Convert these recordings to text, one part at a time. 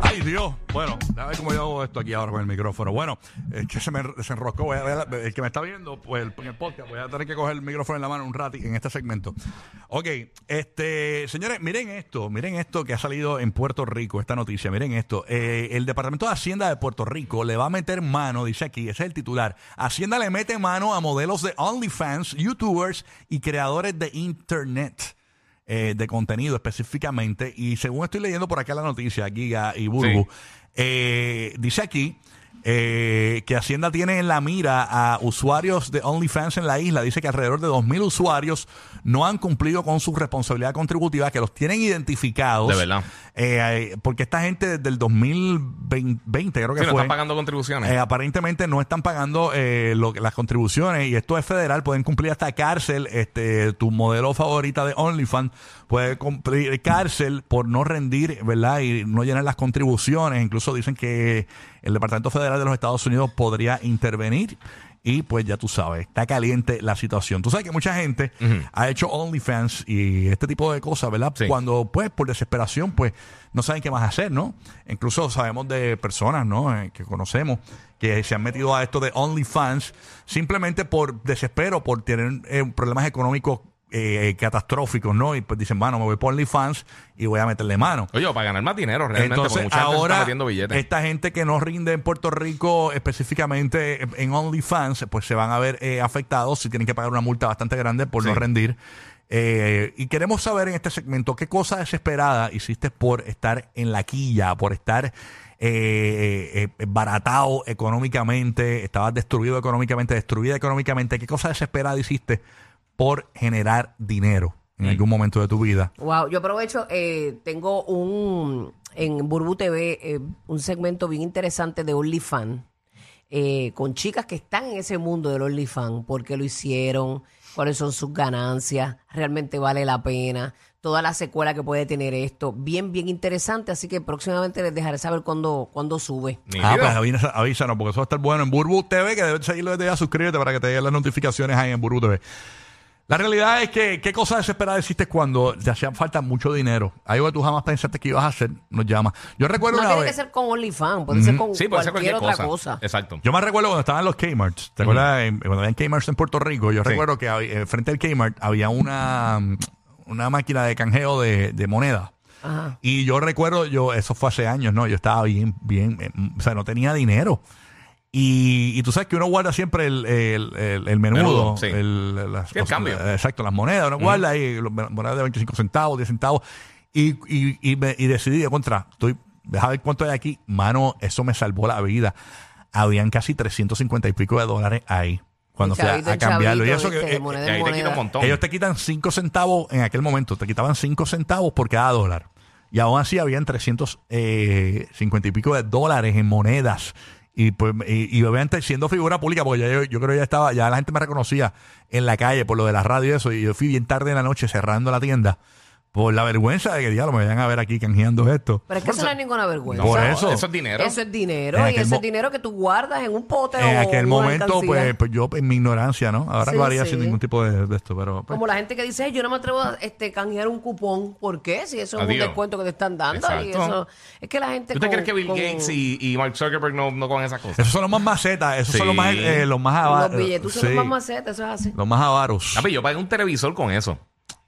Ay, Dios. Bueno, a ver cómo yo hago esto aquí ahora con el micrófono. Bueno, es que se me a ver, el que me está viendo pues, en el podcast, voy a tener que coger el micrófono en la mano un rato en este segmento. Ok, este, señores, miren esto, miren esto que ha salido en Puerto Rico, esta noticia, miren esto. Eh, el Departamento de Hacienda de Puerto Rico le va a meter mano, dice aquí, ese es el titular. Hacienda le mete mano a modelos de OnlyFans, YouTubers y creadores de Internet eh, de contenido específicamente. Y según estoy leyendo por acá la noticia, Giga y Burbu, eh, dice aquí eh, que Hacienda tiene en la mira a usuarios de OnlyFans en la isla. Dice que alrededor de 2.000 usuarios no han cumplido con su responsabilidad contributiva, que los tienen identificados. De verdad. Eh, porque esta gente desde el 2020, creo que Sí, no fue. están pagando contribuciones. Eh, aparentemente no están pagando eh, lo las contribuciones y esto es federal, pueden cumplir hasta cárcel. Este, tu modelo favorita de OnlyFans puede cumplir cárcel por no rendir, ¿verdad? Y no llenar las contribuciones. Incluso dicen que el Departamento Federal de los Estados Unidos podría intervenir. Y pues ya tú sabes, está caliente la situación. Tú sabes que mucha gente ha hecho OnlyFans y este tipo de cosas, ¿verdad? Sí. Cuando pues por desesperación pues no saben qué más hacer, ¿no? Incluso sabemos de personas, ¿no? Eh, que conocemos que se han metido a esto de OnlyFans simplemente por desespero, por tener eh, problemas económicos eh, catastróficos, ¿no? Y pues dicen, bueno, me voy por OnlyFans y voy a meterle mano. Oye, para ganar más dinero realmente, Entonces, mucha gente se está ahora, metiendo billetes. esta gente que no rinde en Puerto Rico, específicamente en OnlyFans, pues se van a ver eh, afectados si tienen que pagar una multa bastante grande por no rendir. Eh, y queremos saber en este segmento qué cosa desesperada hiciste por estar en la quilla, por estar eh, eh, eh, baratado económicamente, estabas destruido económicamente, destruida económicamente. ¿Qué cosa desesperada hiciste por generar dinero en algún momento de tu vida? Wow, yo aprovecho, eh, tengo un en Burbu TV eh, un segmento bien interesante de OnlyFans eh, con chicas que están en ese mundo del OnlyFans, por qué lo hicieron, cuáles son sus ganancias, realmente vale la pena, toda la secuela que puede tener esto, bien, bien interesante, así que próximamente les dejaré saber cuándo, cuándo sube. Ah, pues avisa- avísanos, porque eso va a estar bueno en Burbu TV, que debes seguirlo desde ya, suscríbete para que te lleguen las notificaciones ahí en Burbu TV. La realidad es que, ¿qué cosa desesperada hiciste cuando te hacían falta mucho dinero? Algo que tú jamás pensaste que ibas a hacer, nos llama. Yo recuerdo No una tiene que vez, ser con OnlyFans, puede ser con Sí, puede ser cualquier, cualquier otra cosa. cosa. Exacto. yo me recuerdo cuando estaban los Kmarts, ¿te acuerdas? En- Cuando habían Kmarts en Puerto Rico, yo Sí. recuerdo que había- eh, frente al Kmart había una, una máquina de canjeo de, de moneda. Ajá. Y yo recuerdo, yo, eso fue hace años, ¿no? Yo estaba bien, bien, eh, o sea, no tenía dinero. Y, y tú sabes que uno guarda siempre el, el, el, el menudo, Menudo, sí. el, las Sí, el cambio. exacto, las monedas, uno guarda ahí, los monedas de 25 centavos, 10 centavos. Y, y, y, me- y decidí, de contra, estoy, deja ver cuánto hay aquí. Mano, eso me salvó la vida. Habían casi 350 y pico de dólares ahí cuando fui a, Chavito cambiarlo. y eh, Que ahí te quita un montón. ellos te quitan 5 centavos en aquel momento, te quitaban 5 centavos por cada dólar. Y aún así habían 350 y pico de dólares en monedas. Y, pues, y, y obviamente siendo figura pública, porque ya yo, yo creo que ya estaba, ya la gente me reconocía en la calle por lo de la radio y eso. Y yo fui bien tarde en la noche cerrando la tienda por la vergüenza de que diablo me vayan a ver aquí canjeando esto. Pero es que eso no es ninguna vergüenza. Por eso. Eso es dinero. Eso es dinero En y aquel ese mo- es dinero que tú guardas en un pote En o aquel una momento, alcancía. pues, pues yo en mi ignorancia, ¿no? Ahora Sí, lo haría sí. sin ningún tipo de, de esto, pero... pues, Como la gente que dice, "Ay, yo no me atrevo a este, canjear un cupón. ¿Por qué? Si eso es Adiós. un descuento que te están dando. Y Exacto. eso, es que la gente. ¿Tú te con- crees que Bill con Gates y, y Mark Zuckerberg no, no cogen esas cosas? esos son los más macetas, esos son los más, eh, los más avaros. Los billetes son los más macetas, eso es así. Los más avaros. Papi, yo pagué un televisor con eso.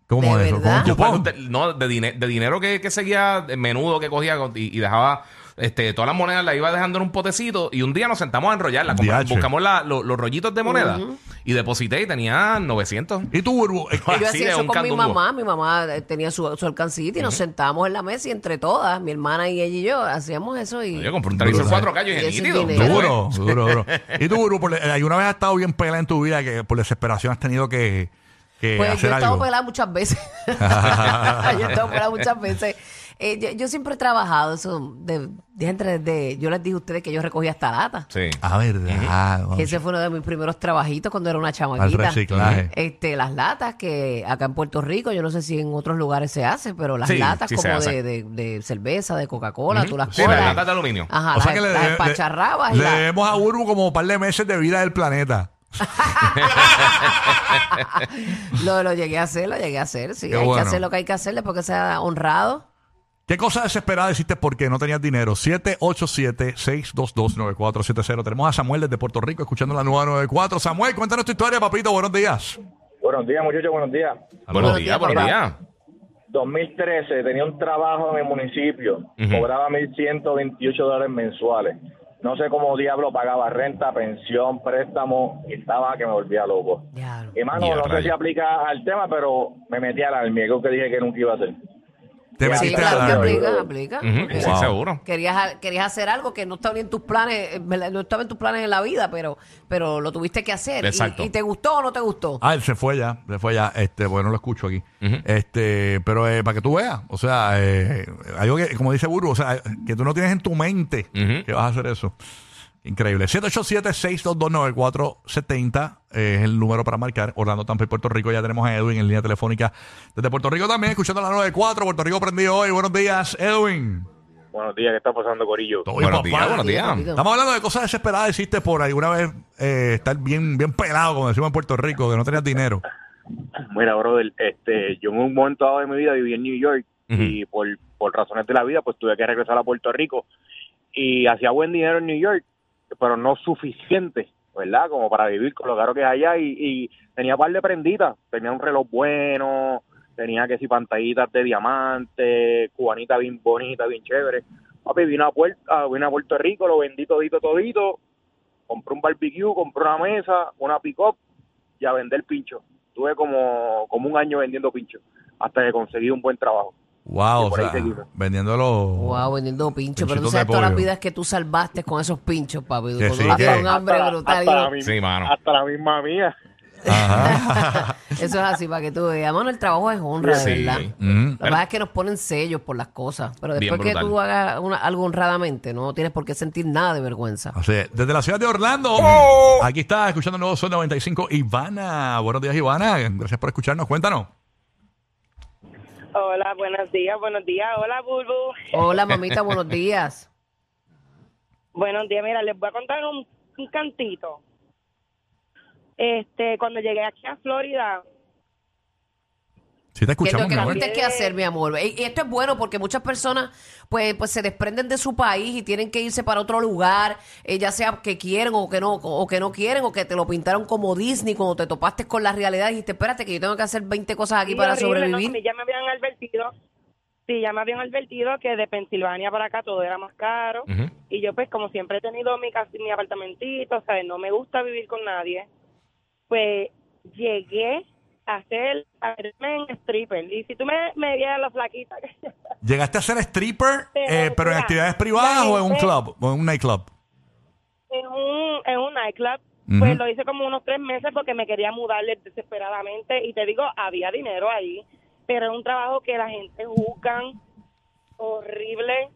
¿Cómo ¿De eso? verdad? ¿Con un cupón? no, de, dine- de dinero que, que seguía, de menudo que cogía con- y, y dejaba este, todas las monedas las iba dejando en un potecito y un día nos sentamos a enrollarla. Como- Diache. buscamos la- lo- los rollitos de moneda y deposité y tenía 900. ¿Y tú, Burbu? Yo Así hacía eso un con mi candungo. mamá. Mi mamá eh, tenía su, su alcancita y nos sentábamos en la mesa y entre todas, mi hermana y ella y yo, hacíamos eso y... Yo compré un televisor Brutal. 4K y Y dije, ese nítido. dinero. Duro, duro, duro. ¿Y tú, Burbu, por- eh, alguna vez has estado bien pelada en tu vida que por desesperación has tenido que, que Pues yo he estado algo? pelada muchas veces. yo he estado pelada muchas veces. Eh, yo, yo siempre he trabajado eso. De, de entre- de- yo les dije a ustedes que yo recogía hasta lata. Sí. Ah, verdad. Que ese fue uno de mis primeros trabajitos cuando era una Al chamaquita. reciclaje. Este, las latas que acá en Puerto Rico, yo no sé si en otros lugares se hace, pero las Sí, latas sí como de, de- de cerveza, de Coca-Cola, tú las Sí, colas. las latas de aluminio. Ajá, O sea las, que le, las le- empacharrabas y le las- debemos a Burbu como un par de meses de vida del planeta. lo, lo llegué a hacer, lo llegué a hacer. Sí, Qué hay bueno. que hacer lo que hay que hacer después que sea honrado. ¿Qué cosa desesperada hiciste porque no tenías dinero? 787-622-9470. Tenemos a Samuel desde Puerto Rico escuchando la nueva 94. Samuel, cuéntanos tu historia, papito. Buenos días. Buenos días, muchachos, buenos días. Buenos Buenos días, buenos días. 2013 tenía un trabajo en el municipio, Ujú. cobraba 1.128 dólares mensuales. No sé cómo diablo pagaba renta, pensión, préstamo, y estaba que me volvía loco. Diablo. Y mano, Ya, no sé si aplica al tema, pero me metí al almiego que dije que nunca iba a hacer. Te Sí, metiste claro a que la- aplica, aplica. Ujú, porque Sí, Wow. seguro. Querías, querías hacer algo que no estaba ni en tus planes, eh, no estaba en tus planes en la vida, pero, pero lo tuviste que hacer. Y- Exacto. Y, te gustó o no te gustó? Ah, él se fue ya, se fue ya, este, bueno, lo escucho aquí. Este, pero eh, para que tú veas, o sea, eh, algo que, como dice Burbu, o sea, que tú no tienes en tu mente que vas a hacer eso. Increíble. 787-622-9470 eh, es el número para marcar. Orlando, Tampa y Puerto Rico. Ya tenemos a Edwin en línea telefónica desde Puerto Rico también, escuchando la 94. Puerto Rico prendido hoy. Buenos días, Edwin. Buenos días, ¿qué está pasando, Corillo? Todo Buenos días, buenos días. Papito. Estamos hablando de cosas desesperadas hiciste por alguna vez eh, estar bien, bien pelado, como decimos en Puerto Rico, que no tenías dinero. Mira, brother, este, yo en un momento dado de mi vida viví en New York y por, por razones de la vida pues tuve que regresar a Puerto Rico y hacía buen dinero en New York, pero no suficiente, ¿verdad? Como para vivir con lo caro que es allá y, tenía par de prenditas, tenía un reloj bueno, tenía que si pantallitas de diamante, cubanita bien bonita, bien chévere. Papi, vine a, Puerto, vine a Puerto Rico, lo vendí todito, todito, compré un barbecue, compré una mesa, una pick-up y a vender pincho. Tuve como, como un año vendiendo pincho hasta que conseguí un buen trabajo. Wow, o sea, vendiéndolo. Wow, vendiendo pinchos. Pero tú sabes todas las vidas que tú salvaste con esos pinchos, papi. Que Cuando sí, que- un hambre Hasta la- brutal. hasta la misma- Sí, mano. Hasta la misma mía. Ajá. Eso es así, para que tú veas. Mano, el trabajo es honra, de Sí. verdad. Mm. La verdad es que nos ponen sellos por las cosas. Pero Bien después que brutal. tú hagas una- algo honradamente, no tienes por qué sentir nada de vergüenza. Así es. Desde la ciudad de Orlando, aquí está escuchando Nuevo Sol 95, Ivana. Buenos días, Ivana. Gracias por escucharnos. Cuéntanos. Hola, buenos días, buenos días. Hola, Bulbu. Hola, mamita, buenos días. Buenos días, mira, les voy a contar un, un cantito. Este, cuando llegué aquí a Florida, Si te escuchamos, lo que gente hay que hacer, mi amor. Y, y esto es bueno porque muchas personas pues, pues se desprenden de su país y tienen que irse para otro lugar, eh, ya sea que quieren o que no o que no quieren o que te lo pintaron como Disney cuando te topaste con la realidad y dijiste, espérate que yo tengo que hacer 20 cosas aquí sí, para horrible, ¿no? sobrevivir. Ya me habían advertido, sí, ya me habían advertido que de Pensilvania para acá todo era más caro. Y yo, pues, como siempre he tenido mi, cas- mi apartamentito, ¿sabes? No me gusta vivir con nadie. Pues llegué hacer, a verme en stripper. Y si tú me, me vieras la flaquita. ¿Llegaste a ser stripper, Pero, eh, pero en actividades privadas o en un club? O en un nightclub. en un, en un nightclub. Pues lo hice como unos tres meses porque me quería mudar desesperadamente. Y te digo, había dinero ahí, pero es un trabajo que la gente juzgan horrible.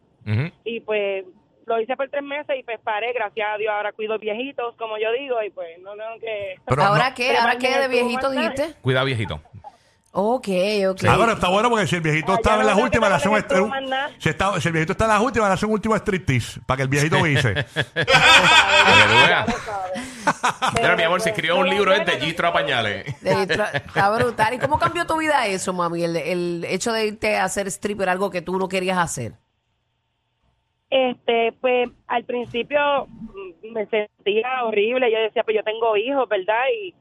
Y pues lo hice por tres meses y pues paré. Gracias a Dios ahora cuido viejitos, como yo digo, y pues no tengo que... Pero ¿Ahora no- qué? ¿Ahora qué de dinero viejito tú vas a dijiste? Cuida, viejito. Ok, ok. Ah, bueno, está bueno porque si el viejito Ah, estaba ya en las últimas, le un, si, está- si el viejito está en las últimas, le hace un último striptease para que el viejito veas. Mira, mi amor, se escribió un libro de Gistro a pañales. Está brutal. ¿Y cómo cambió tu vida eso, mami? El, el hecho de irte a hacer stripper, algo que tú no querías hacer. Este, pues al principio mm, me sentía horrible. Yo decía, pues yo tengo hijos, ¿verdad? Y,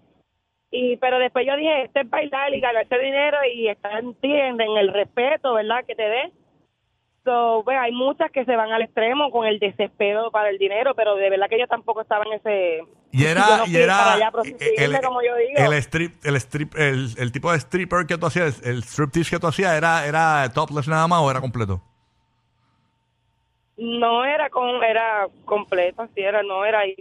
y pero después yo dije, este es bailar y ganarse dinero y estar en ti, en, el respeto, ¿verdad? Que te dé. So, pues, hay muchas que se van al extremo con el desespero para el dinero, pero de verdad que yo tampoco estaba en ese... Y era, no y era allá el, como yo digo. el strip, el strip, el, el tipo de stripper que tú hacías, el striptease que tú hacías, era, era topless nada más o era completo. No era con, era completo, así era, no era ahí.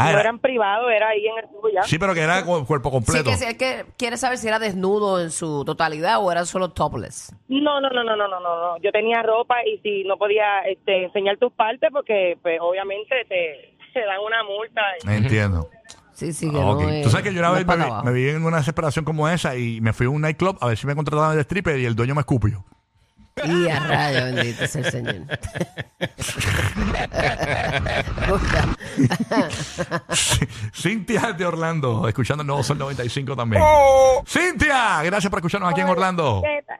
Ah, no era- eran privados, era ahí en el tubo ya. Sí, pero que era con cuerpo Sí, completo. que, es que quiere saber si era desnudo en su totalidad o era solo topless. No, no, no, no, no, no, no, no. Yo tenía ropa y si no podía este, enseñar tus partes porque pues obviamente te, te dan una multa. Entiendo. Sí, sí, que Ah, ok. no es- Tú sabes que yo una vez me, vi- me vi en una desesperación como esa y me fui a un nightclub a ver si me contrataban de stripper y el dueño me escupió. Y a rayo, bendito sea el Señor. Cintia de Orlando, escuchando el nuevo Sol 95 también. Cintia, gracias por escucharnos aquí en Orlando. ¿Qué tal?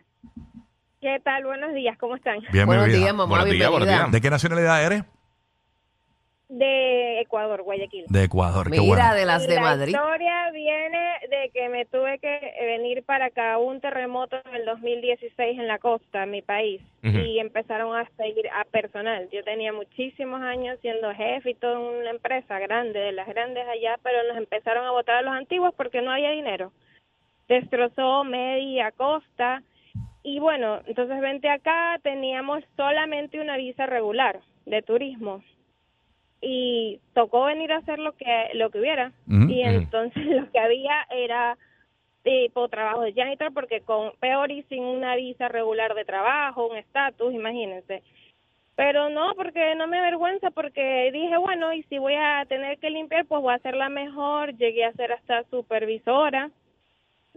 ¿Qué tal? Buenos días, ¿cómo están? Bien, Buenos días, mamá, Buenos días, bienvenida. buenos días. ¿De qué nacionalidad eres? De Ecuador, Guayaquil. De Ecuador, qué Mira, bueno. de las de la Madrid. historia viene de que me tuve que venir para acá un terremoto en el 2016 en la costa, en mi país, y empezaron a seguir a personal. Yo tenía muchísimos años siendo jefe y toda una empresa grande, de las grandes allá, pero nos empezaron a votar a los antiguos porque no había dinero. Destrozó media costa y bueno, entonces vente acá, teníamos solamente una visa regular de turismo y tocó venir a hacer lo que lo que hubiera. Y entonces lo que había era tipo trabajo de janitor porque con peor y sin una visa regular de trabajo un estatus imagínense. Pero no porque no me avergüenza porque dije bueno y si voy a tener que limpiar pues voy a hacerla mejor llegué a ser hasta supervisora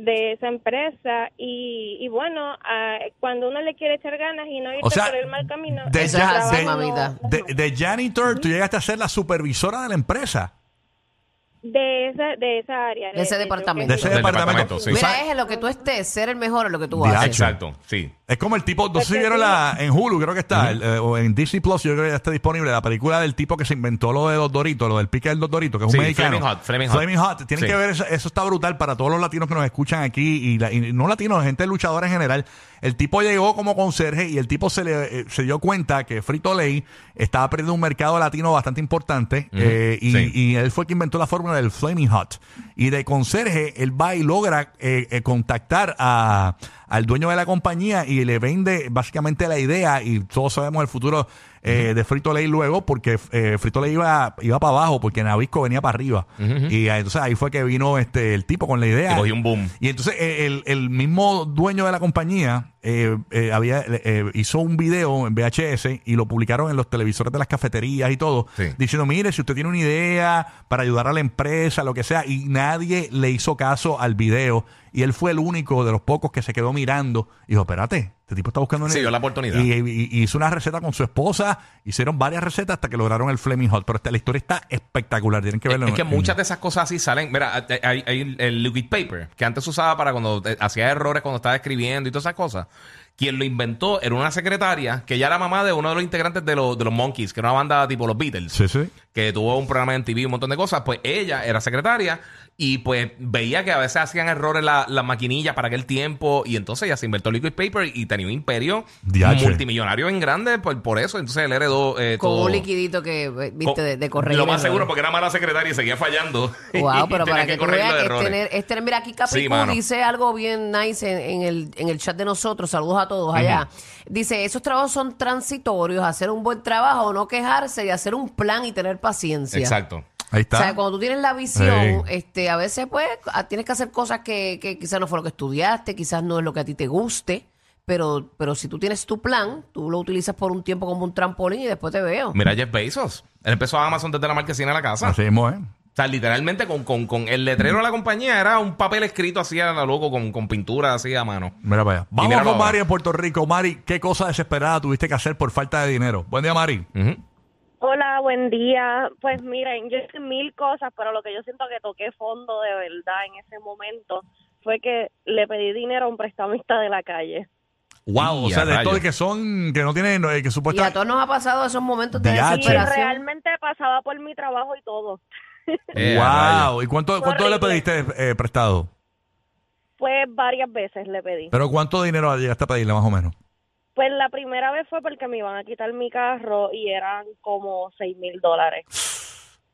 de esa empresa y, y bueno ah, cuando uno le quiere echar ganas y no irse O sea, por el mal camino de, el ya- no- de- de janitor, tú llegaste a ser la supervisora de la empresa. De esa de esa área De ese departamento. De ese Del departamento. departamento, sí. Mira, sabes- es en lo que tú estés, ser el mejor en lo que tú haces. Exacto, sí. Es como el tipo, no sé si vieron la, en Hulu, creo que está, el, eh, o en Disney Plus, yo creo que ya está disponible, la película del tipo que se inventó lo de Dos Doritos, lo del pique del Dos Doritos, que es Sí, un mexicano. Flaming Hot, Flaming Hot. Tienen Sí. que ver, eso, eso está brutal para todos los latinos que nos escuchan aquí, y, la- y no latinos, gente luchadora en general. El tipo llegó como conserje y el tipo se, le, eh, se dio cuenta que Frito Lay estaba perdiendo un mercado latino bastante importante, eh, y, Sí. y él fue quien inventó la fórmula del Flaming Hot. Y de conserje, él va y logra eh, eh, contactar a, al dueño de la compañía y le vende básicamente la idea y todos sabemos el futuro eh, de Frito Lay luego porque eh, Frito Lay iba, iba para abajo porque Nabisco venía para arriba. Y eh, entonces ahí fue que vino este el tipo con la idea. Y cogió un boom. Y entonces el, el mismo dueño de la compañía eh, eh, había eh, hizo un video en VHS y lo publicaron en los televisores de las cafeterías y todo, Sí. diciendo, mire, si usted tiene una idea para ayudar a la empresa, lo que sea, y nadie le hizo caso al video. Y él fue el único de los pocos que se quedó mirando y dijo, espérate, este tipo está buscando una Sí, dio la oportunidad. Y, y- y hizo una receta con su esposa, hicieron varias recetas hasta que lograron el Flaming Hot. Pero esta- la historia está espectacular, tienen que verlo. Es que en- muchas de esas cosas así salen. Mira, hay, hay el- liquid paper que antes se usaba para cuando eh, hacía errores cuando estaba escribiendo y todas esas cosas. Quien lo inventó era una secretaria que ya era mamá de uno de los integrantes de, los de los Monkeys, que era una banda tipo los Beatles. Sí, sí. Que tuvo un programa en TV, un montón de cosas, pues ella era secretaria y pues veía que a veces hacían errores la- las maquinillas para aquel tiempo y entonces ella se inventó Liquid Paper y tenía un imperio multimillonario en grande por, por eso, entonces él heredó eh, Con todo. un liquidito que, eh, viste, Con- de, de corregir Lo más seguro porque era mala secretaria y seguía fallando. Wow, pero para que, tú veas que es tener, es tener- mira aquí Capricu Sí, dice algo bien nice en, en el, en el chat de nosotros, saludos a todos allá. Dice, esos trabajos son transitorios, hacer un buen trabajo, no quejarse y hacer un plan y tener paciencia. Exacto. Ahí O está. sea, cuando tú tienes la visión, Sí. este, a veces pues a- tienes que hacer cosas que, que quizás no fue lo que estudiaste, quizás no es lo que a ti te guste, pero, pero si tú tienes tu plan, tú lo utilizas por un tiempo como un trampolín y después te veo. Mira Jeff Bezos. Él empezó a Amazon desde la marquesina de la casa. Así mismo, ¿eh? O sea, literalmente con, con, con el letrero de la compañía era un papel escrito así a la loco con, con pintura así a mano. Mira para allá. Vamos con. Mari en Puerto Rico. Mari, ¿qué cosa desesperada tuviste que hacer por falta de dinero? Buen día, Mari. Hola, buen día. Pues miren, yo hice mil cosas, pero lo que yo siento que toqué fondo de verdad en ese momento fue que le pedí dinero a un prestamista de la calle. Wow, o Y sea, de de que son, que no tienen, eh, que Y a supuestamente... todos nos ha pasado esos momentos de Diache. Y desesperación. realmente pasaba por mi trabajo y todo. Eh, wow. ¿Y cuánto, cuánto le pediste eh, prestado? Pues varias veces le pedí. ¿Pero cuánto dinero llegaste a pedirle más o menos? Pues la primera vez fue porque me iban a quitar mi carro y eran como seis mil dólares.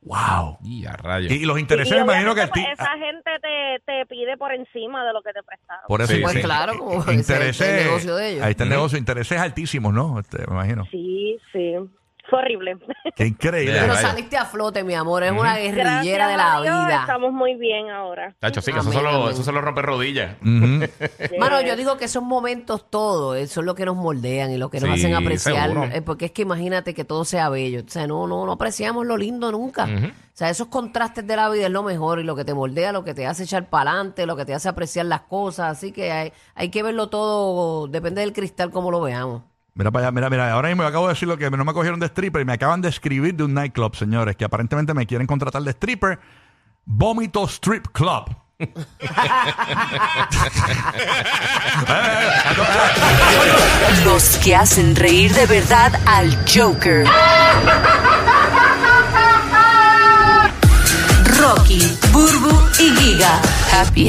Wow. Y a rayos. Y los intereses, me imagino que el ti- pues, esa gente te, te pide por encima de lo que te prestaron. Por eso Sí, Pues sí. claro, como ese es intereses, el negocio de ellos. Ahí está el negocio, intereses altísimos, ¿no? Este, me imagino. Sí, sí. Fue horrible. Qué increíble. Pero vaya. saliste a flote, mi amor. Es una Gracias guerrillera de la a Dios, vida. Estamos muy bien ahora. Tacho, sí, que eso Amén, solo, amén. eso solo rompe rodillas. Mano, yo digo que esos momentos todos, eso es lo que nos moldean y lo que nos Sí, hacen apreciar. eh, porque es que imagínate que todo sea bello. O sea, no, no, no apreciamos lo lindo nunca. O sea, esos contrastes de la vida es lo mejor y lo que te moldea, lo que te hace echar para adelante, lo que te hace apreciar las cosas. Así que hay, hay que verlo todo, depende del cristal como lo veamos. Mira para allá, mira, mira. Ahora mismo acabo de decir lo que no me cogieron de stripper y me acaban de escribir de un nightclub, señores, que aparentemente me quieren contratar de stripper. Vómito Strip Club. Los que hacen reír de verdad al Joker. Rocky, Burbu y Giga. Happy